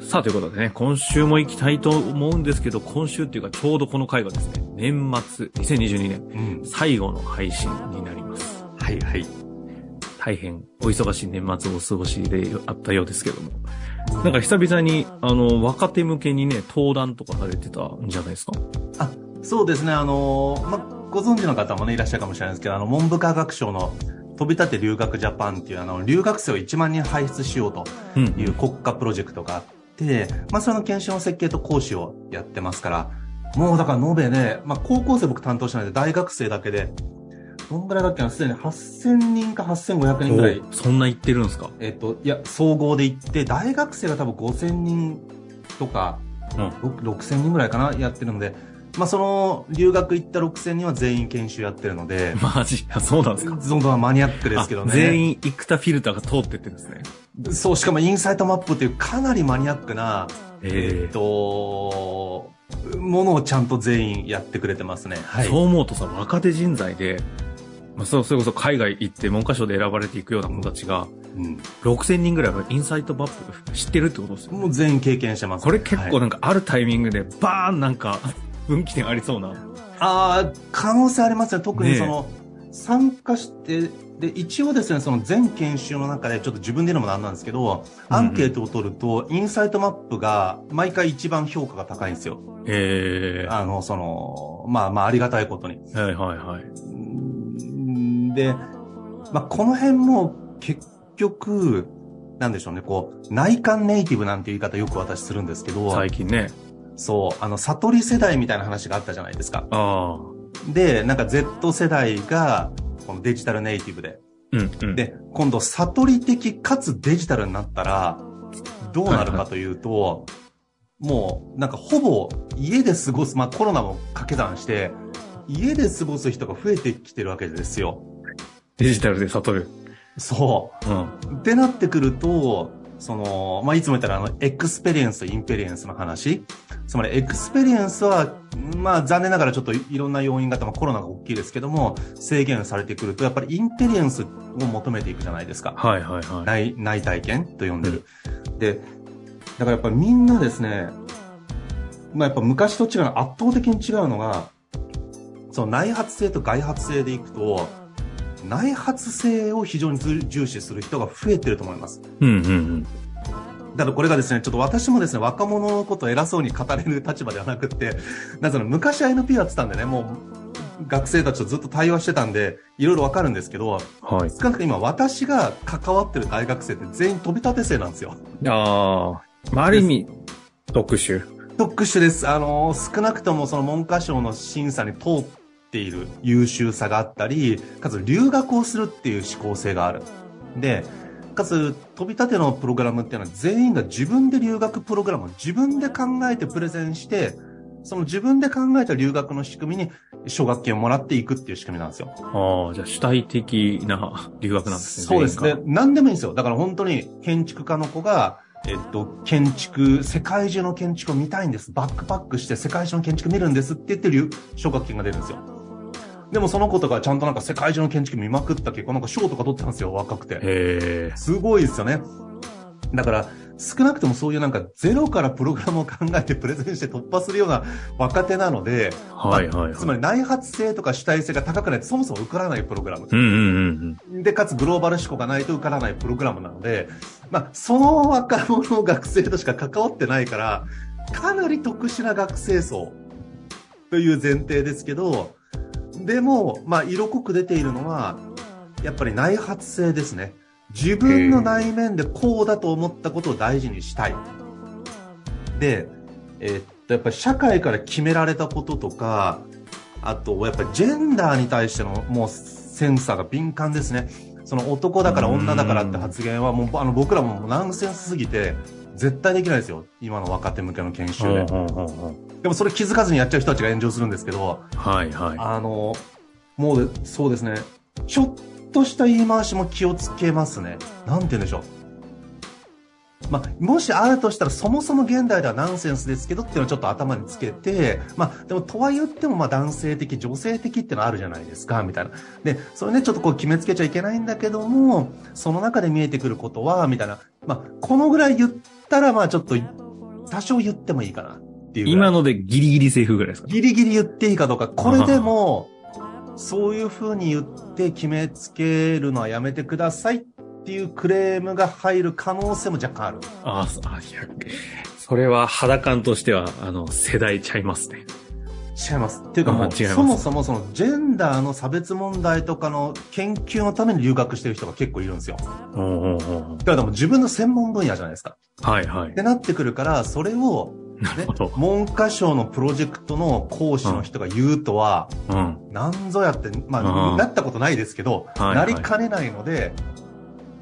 さあ、ということでね、今週も行きたいと思うんですけど、今週っていうかちょうどこの回がですね、年末、2022年、うん、最後の配信になります。はいはい。大変お忙しい年末をお過ごしであったようですけども。なんか久々に、あの、若手向けにね、登壇とかされてたんじゃないですか？あ、そうですね、あの、ま、ご存知の方もね、いらっしゃるかもしれないですけど、あの、文部科学省の飛び立て留学ジャパンっていう、あの、留学生を1万人輩出しようという国家プロジェクトがあって、うん、まあ、その研修の設計と講師をやってますから、もうだから延べね、まあ、高校生僕担当したので、大学生だけで、どんぐらいだっけな、すでに8000人か8500人ぐらい。そんな行ってるんですか？えっと、いや、総合で行って、大学生が多分5000人とか、うん、6000人ぐらいかな、やってるので、まあ、その、留学行った6000人は全員研修やってるので。マジ？そうなんですか？どんどんマニアックですけどね。全員生田フィルターが通ってってるんですね。そう、しかもインサイトマップっていうかなりマニアックな、えっと、ものをちゃんと全員やってくれてますね。はい。そう思うとさ、若手人材で、まあ、それこそ海外行って文科省で選ばれていくような子たちが、うん、6000人ぐらいはインサイトマップ知ってるってことですよね。もう全員経験してます、ね、これ結構なんかあるタイミングでバーンなんか分岐点ありそうな。ああ、可能性ありますね。特にその、参加して、で、一応ですね、その全研修の中で、ちょっと自分で言うのもなんなんですけど、アンケートを取ると、インサイトマップが毎回一番評価が高いんですよ。へえ。あの、その、まあまあありがたいことに。はいはいはい。で、まあこの辺も結局、なんでしょうね、こう、内観ネイティブなんて言い方よく私するんですけど。最近ね。そう、あの、悟り世代みたいな話があったじゃないですか。あで、なんか Z 世代が、このデジタルネイティブで。うんうん、で、今度悟り的かつデジタルになったら、どうなるかというと、はいはい、もう、なんかほぼ家で過ごす、まあコロナも掛け算して、家で過ごす人が増えてきてるわけですよ。デジタルで悟る。そう。うん。ってなってくると、その、まあ、いつも言ったらあの、 experience、inperience の話。つまり、 experience は、まあ、残念ながらちょっといろんな要因がまあ、コロナが大きいですけども、制限されてくると、やっぱり inperience を求めていくじゃないですか。はいはいはい。内、内体験と呼んでる。うん、で、だからやっぱりみんなですね、まあ、やっぱ昔と違うの、圧倒的に違うのが、その内発性と外発性でいくと、内発性を非常に重視する人が増えてると思います。うんうんうん。だからこれがですね、ちょっと私もですね、若者のことを偉そうに語れる立場ではなくて、なぜなら昔 NP やってたんでね、もう学生たちとずっと対話してたんで、いろいろわかるんですけど、はい、少なくとも今私が関わってる大学生って全員飛び立て生なんですよ。ああ、ある意味、特殊。特殊です。あの、少なくともその文科省の審査に通っている優秀さがあったり、かつ留学をするっていう思考性がある。で、かつ飛び立てのプログラムっていうのは全員が自分で留学プログラムを自分で考えてプレゼンして、その自分で考えた留学の仕組みに奨学金をもらっていくっていう仕組みなんですよ。ああ、じゃあ主体的な留学なんですね。そうですね。何でもいいんですよ。だから本当に建築家の子が、えっと、建築、世界中の建築を見たいんです。バックパックして世界中の建築見るんですって言ってる奨学金が出るんですよ。でもその子とかちゃんとなんか世界中の建築見まくった結果、なんか賞とか取ってたんですよ、若くて。へすごいですよね。だから、少なくともそういうなんかゼロからプログラムを考えてプレゼンして突破するような 若手なので、はいはい、はいつまり内発性とか主体性が高くないとそもそも受からないプログラム。うんうんうん、で、かつグローバル思考がないと受からないプログラムなので、まあ、その若者学生としか関わってないから、かなり特殊な学生層という前提ですけど、でも、まあ、色濃く出ているのは、やっぱり内発性ですね。自分の内面でこうだと思ったことを大事にしたい。で、えー、っと、やっぱり社会から決められたこととか、あと、やっぱりジェンダーに対してのもうセンサーが敏感ですね。その男だから女だからって発言はもうあの僕らもナンセンスすぎて絶対できないですよ。今の若手向けの研修で。でもそれ気づかずにやっちゃう人たちが炎上するんですけど、はいはい。あの、もうそうですね。ちょっとした言い回しも気をつけますね。なんて言うんでしょう。まあ、もしあるとしたらそもそも現代ではナンセンスですけどっていうのをちょっと頭につけて、まあ、でもとは言ってもまあ男性的、女性的っていうのはあるじゃないですか、みたいな。で、それね、ちょっとこう決めつけちゃいけないんだけども、その中で見えてくることは、みたいな。まあ、このぐらい言ったら、まあちょっと、多少言ってもいいかなっていう。今のでギリギリセーフぐらいですか？ギリギリ言っていいかどうか。これでも、そういう風に言って決めつけるのはやめてくださいっっていうクレームが入る可能性も若干ある。ああ、いや、それは肌感としては、あの、世代ちゃいますね。違います。っていうかもう、そもそもそのジェンダーの差別問題とかの研究のために留学してる人が結構いるんですよ。うんうんうん。だからでも自分の専門分野じゃないですか。はいはい。ってなってくるから、それを、ね、文科省のプロジェクトの講師の人が言うとは、うん、なんぞやって、まあ、うん、なったことないですけど、はいはい、なりかねないので、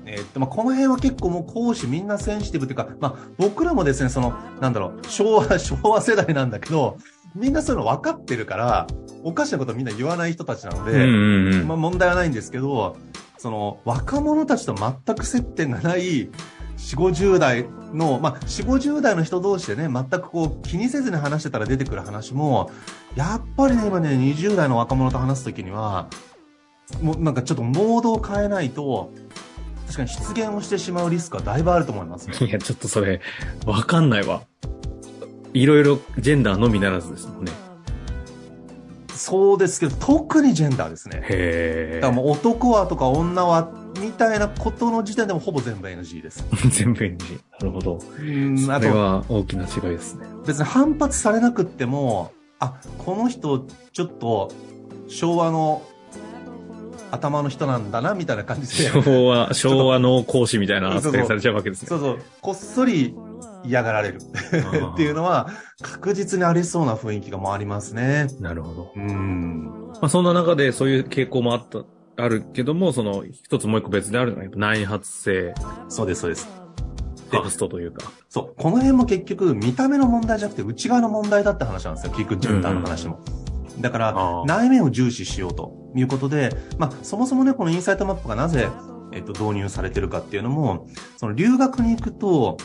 えー、っと、まあ、この辺は結構もう講師みんなセンシティブというか、まあ、僕らもですね、その、なんだろう、昭和、昭和世代なんだけど、みんなそういうの分かってるから、おかしなことみんな言わない人たちなので、うんうんうん、まあ、問題はないんですけど、その、若者たちと全く接点がない、4、50代の、まあ、4、50代の人同士でね、全くこう、気にせずに話してたら出てくる話も、やっぱりね、今ね、20代の若者と話すときには、もうなんかちょっとモードを変えないと、確かに出現をしてしまうリスクはだいぶあると思います、ね、いや、ちょっとそれ、わかんないわ。いろいろジェンダーのみならずですもんね。そうですけど、特にジェンダーですね。へえ。だからもう男はとか女は、みたいなことの時点でもほぼ全部 NG です。全部 NG。なるほど。うん、それは大きな違いですね。別に反発されなくっても、あ、この人、ちょっと、昭和の頭の人なんだな、みたいな感じで。昭和、昭和の講師みたいな扱いされちゃうわけですね。そうそう。こっそり嫌がられる っていうのは、確実にありそうな雰囲気がもありますね。なるほど。うん。まあ、そんな中でそういう傾向もあった、あるけども、その、一つもう一個別であるのは、内発性。そうです、そうです。テクストというか。そう。この辺も結局、見た目の問題じゃなくて、内側の問題だって話なんですよ。結局、ジェンダーの話も。うんだから、内面を重視しようということで、まあ、そもそもね、このインサイトマップがなぜ、えっと、導入されてるかっていうのも、その留学に行くと、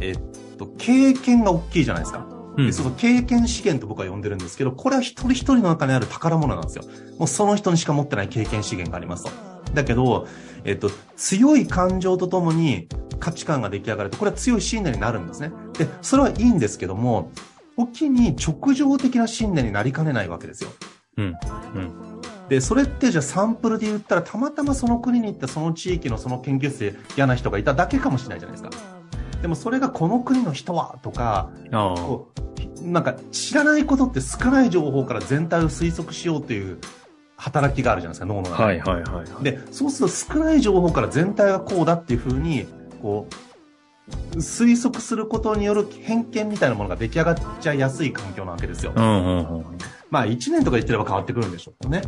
えっと、経験が大きいじゃないですか。うん、そうそう、経験資源と僕は呼んでるんですけど、これは一人一人の中にある宝物なんですよ。もうその人にしか持ってない経験資源がありますと。だけど、えっと、強い感情とともに価値観が出来上がると、これは強い信念になるんですね。で、それはいいんですけども、時に直情的な信念になりかねないわけですよ。うん。うん。で、それってじゃあサンプルで言ったらたまたまその国に行ったその地域のその研究室で嫌な人がいただけかもしれないじゃないですか。でもそれがこの国の人はとか、なんか知らないことって少ない情報から全体を推測しようという働きがあるじゃないですか、脳の中に。はいはいはい、はい、で、そうすると少ない情報から全体がこうだっていうふうに、こう、推測することによる偏見みたいなものが出来上がっちゃいやすい環境なわけですよ。うんうんうん、まあ1年とか言ってれば変わってくるんでしょうね。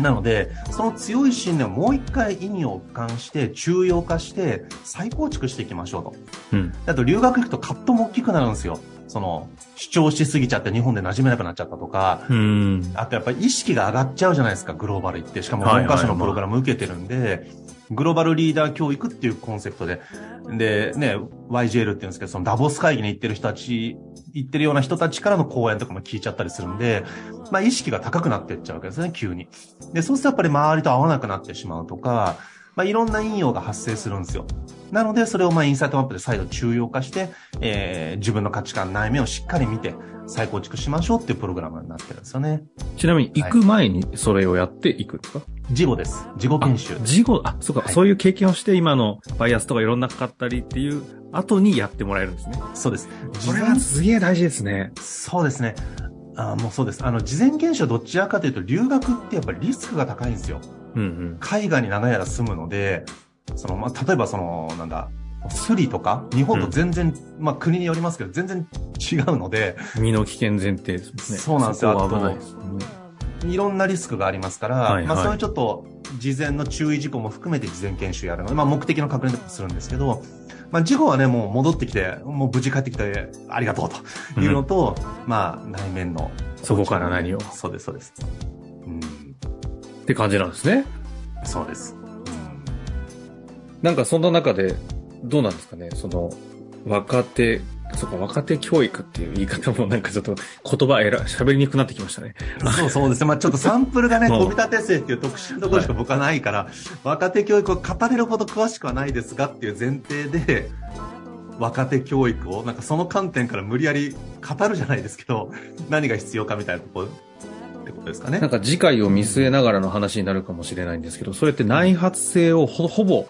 なので、その強い信念をもう一回意味を俯瞰して、中央化して、再構築していきましょうと。うん。あと留学行くと葛藤も大きくなるんですよ。その、主張しすぎちゃって日本で馴染めなくなっちゃったとか、うん。あとやっぱり意識が上がっちゃうじゃないですか、グローバル行って。しかも文科省のプログラム受けてるんで、グローバルリーダー教育っていうコンセプトで、で、ね、YGL って言うんですけど、そのダボス会議に行ってる人たち、行ってるような人たちからの講演とかも聞いちゃったりするんで、まあ意識が高くなってっちゃうわけですね、急に。で、そうするとやっぱり周りと合わなくなってしまうとか、まあいろんな引用が発生するんですよ。なので、それをまあインサイトマップで再度中央化して、えー、自分の価値観、内面をしっかり見て、再構築しましょうっていうプログラムになってるんですよね。ちなみに、行く前にそれをやっていくんですか、はい、事後です。事後研修。事後、あ、そうか、はい、そういう経験をして今のバイアスとかいろんなかかったりっていう後にやってもらえるんですね。そうです。これはすげえ大事ですね。そうですね。あもうそうです。あの、事前研修はどちらかというと、留学ってやっぱりリスクが高いんですよ。うんうん。海外に長い間住むので、その、まあ、例えばその、なんだ、スリとか、日本と全然、まあ、国によりますけど、全然違うので、身の危険前提ですね。そうなんですよ危ないですね。いろんなリスクがありますから、はいはいまあ、そういうちょっと、事前の注意事項も含めて事前研修やるので、まあ、目的の確認とかするんですけど、まあ、事後はね、もう戻ってきて、もう無事帰ってきて、ありがとうというのと、まあ、内面の。そこから何をそうです、そうです。うん、って感じなんですね。そうです。なんかそんな中で、どうなんですかね、その、若手、そうか、若手教育っていう言い方もなんかちょっと言葉選喋りにくくなってきましたね。そうそうですね。まあちょっとサンプルがね、うん飛び立て生っていう特殊なところしか僕はないから、若手教育を語れるほど詳しくはないですがっていう前提で、若手教育を、なんかその観点から無理やり語るじゃないですけど、何が必要かみたいなところってことですかねなん。か次回を見据えながらの話になるかもしれないんですけど、それって内発性をほほぼ、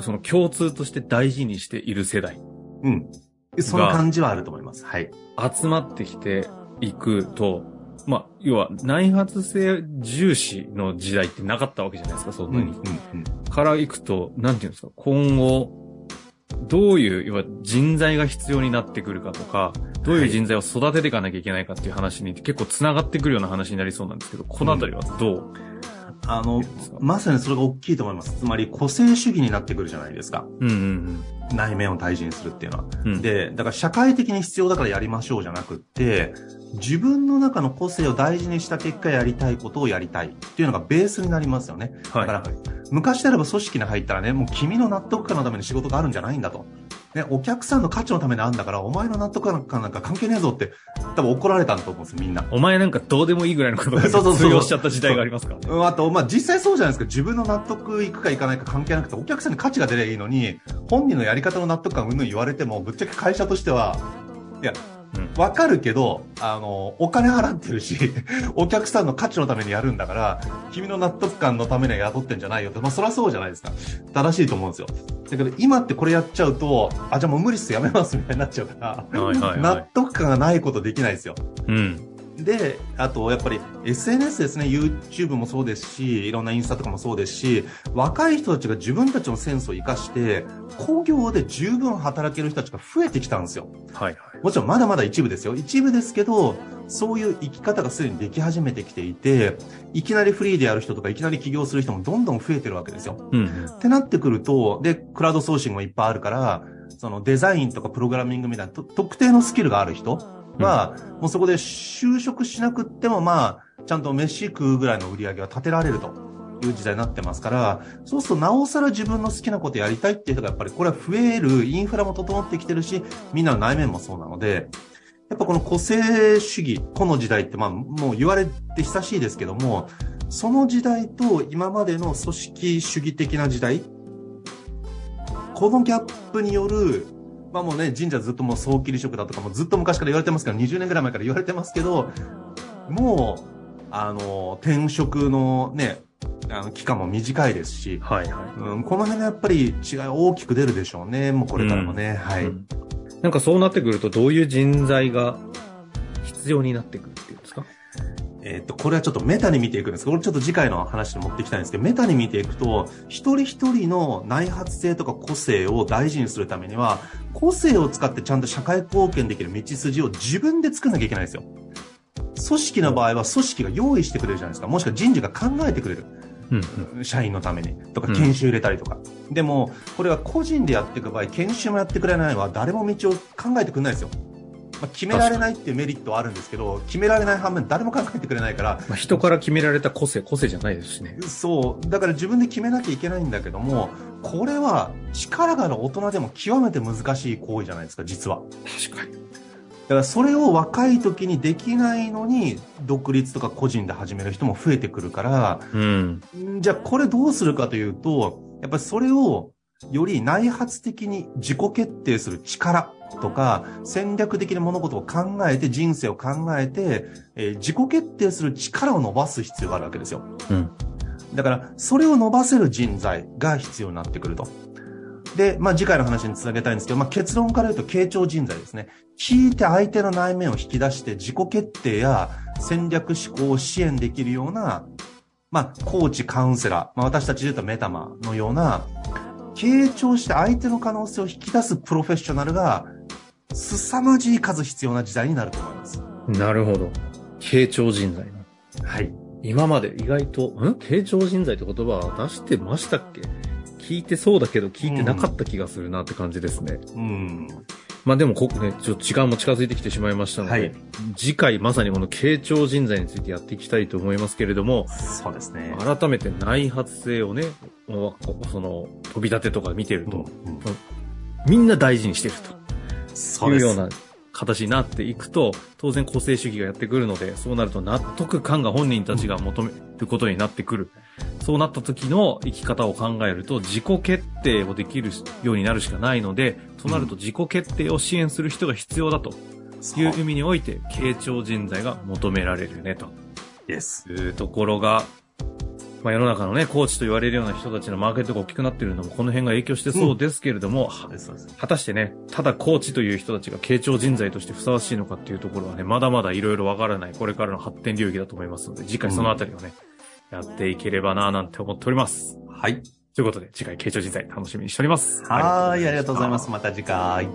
その共通として大事にしている世代、うん。その感じはあると思います。はい。集まってきていくと、まあ、要は内発性重視の時代ってなかったわけじゃないですか、そんなに。うん。からいくと、なんていうんですか、今後、どういう、要は人材が必要になってくるかとか、どういう人材を育てていかなきゃいけないかっていう話に結構繋がってくるような話になりそうなんですけど、このあたりはどう？あの、まさにそれが大きいと思います。つまり個性主義になってくるじゃないですか。うんうん内面を大事にするっていうのは。うん。うん、で、だから社会的に必要だからやりましょうじゃなくって、自分の中の個性を大事にした結果やりたいことをやりたいっていうのがベースになりますよね。はい。だから、昔であれば組織に入ったらね、もう君の納得感のために仕事があるんじゃないんだと。ね、お客さんの価値のためにあるんだから、お前の納得感なんか関係ねえぞって、多分怒られたんだと思うんですよ、みんな。お前なんかどうでもいいぐらいのことが そうそうそう通用しちゃった時代がありますか？らね。うんあと、まあ、実際そうじゃないですか。自分の納得いくかいかないか関係なくて、お客さんに価値が出ればいいのに、本人のやり方の納得感うんぬん言われても、ぶっちゃけ会社としては、いや、うんわかるけど、あの、お金払ってるし、お客さんの価値のためにやるんだから、君の納得感のためには雇ってんじゃないよって、まあ、そりゃそうじゃないですか。正しいと思うんですよ。だけど、今ってこれやっちゃうと、あ、じゃあもう無理っす、やめますみたいになっちゃうから、はいはい納はい。得感がないことできないですよ。うん。で、あと、やっぱり SNS ですね、YouTube もそうですし、いろんなインスタとかもそうですし、若い人たちが自分たちのセンスを活かして、工業で十分働ける人たちが増えてきたんですよ。はいはい。もちろんまだまだ一部ですよ。一部ですけど、そういう生き方がすでにでき始めてきていて、いきなりフリーでやる人とか、いきなり起業する人もどんどん増えてるわけですよ。うんうん。ってなってくると、で、クラウドソーシングもいっぱいあるから、そのデザインとかプログラミングみたいなと特定のスキルがある人は、もうそこで就職しなくっても、まあ、ちゃんと飯食うぐらいの売り上げは立てられるという時代になってますから、そうするとなおさら自分の好きなことやりたいっていう人がやっぱりこれは増える、インフラも整ってきてるし、みんなの内面もそうなので、やっぱこの個性主義、この時代ってまあもう言われて久しいですけども、その時代と今までの組織主義的な時代、このギャップによる、まあもうね、神社ずっともう早期離職だとかもずっと昔から言われてますから、20年ぐらい前から言われてますけど、もう、あの、転職のね、あの期間も短いですし、はいはい。うん、この辺のやっぱり違いは大きく出るでしょうね、もうこれからもね、はい。うん。なんかそうなってくると、どういう人材が必要になってくるっていうんですか？えっと、これはちょっとメタに見ていくんです。けど、これちょっと次回の話に持っていきたいんですけど、メタに見ていくと、一人一人の内発性とか個性を大事にするためには、個性を使ってちゃんと社会貢献できる道筋を自分で作んなきゃいけないんですよ。組織の場合は組織が用意してくれるじゃないですか。もしくは人事が考えてくれる。うん社員のために。とか、うん研修入れたりとか。でも、これは個人でやっていく場合、研修もやってくれないのは誰も道を考えてくれないですよ。まあ、決められないっていうメリットはあるんですけど、決められない反面誰も考えてくれないから、まあ、人から決められた個性、個性じゃないですしね。そう。だから自分で決めなきゃいけないんだけども、これは力がある大人でも極めて難しい行為じゃないですか、実は。確かに。だからそれを若い時にできないのに、独立とか個人で始める人も増えてくるから、うん。んじゃあこれどうするかというと、やっぱりそれをより内発的に自己決定する力とか、戦略的な物事を考えて、人生を考えて、えー自己決定する力を伸ばす必要があるわけですよ。うん。だから、それを伸ばせる人材が必要になってくると。で、まあ次回の話につなげたいんですけど、まあ結論から言うと傾聴人材ですね。聞いて相手の内面を引き出して自己決定や戦略思考を支援できるようなまあ、コーチ、カウンセラー、まあ、私たちで言うとメタマのような、傾聴して相手の可能性を引き出すプロフェッショナルが、凄まじい数必要な時代になると思います。なるほど。傾聴人材な。はい。今まで意外と、ん？傾聴人材って言葉は出してましたっけ？聞いてそうだけど聞いてなかった気がするなって感じですね。うん。まあでもここね、ちょっと時間も近づいてきてしまいましたので、はい次回まさにこの傾聴人材についてやっていきたいと思いますけれども、そうですね。改めて内発性をね、おその、飛び立てとか見てると、うんうんみんな大事にしてる。というような形になっていくと、当然個性主義がやってくるので、そうなると納得感が本人たちが求めることになってくる。そうなった時の生き方を考えると、自己決定をできるようになるしかないので、となると自己決定を支援する人が必要だとそいう意味において、傾聴人材が求められるね、とです。いうところが、まあ、世の中のね、コーチと言われるような人たちのマーケットが大きくなっているのも、この辺が影響してそうですけれども、そうです。そうです。果たしてね、ただコーチという人たちが傾聴人材としてふさわしいのかっていうところはね、まだまだいろいろわからない、これからの発展領域だと思いますので、次回そのあたりをね、やっていければなぁなんて思っております。はい。ということで、次回傾聴人材楽しみにしております。はーい、ありがとうございます。また次回。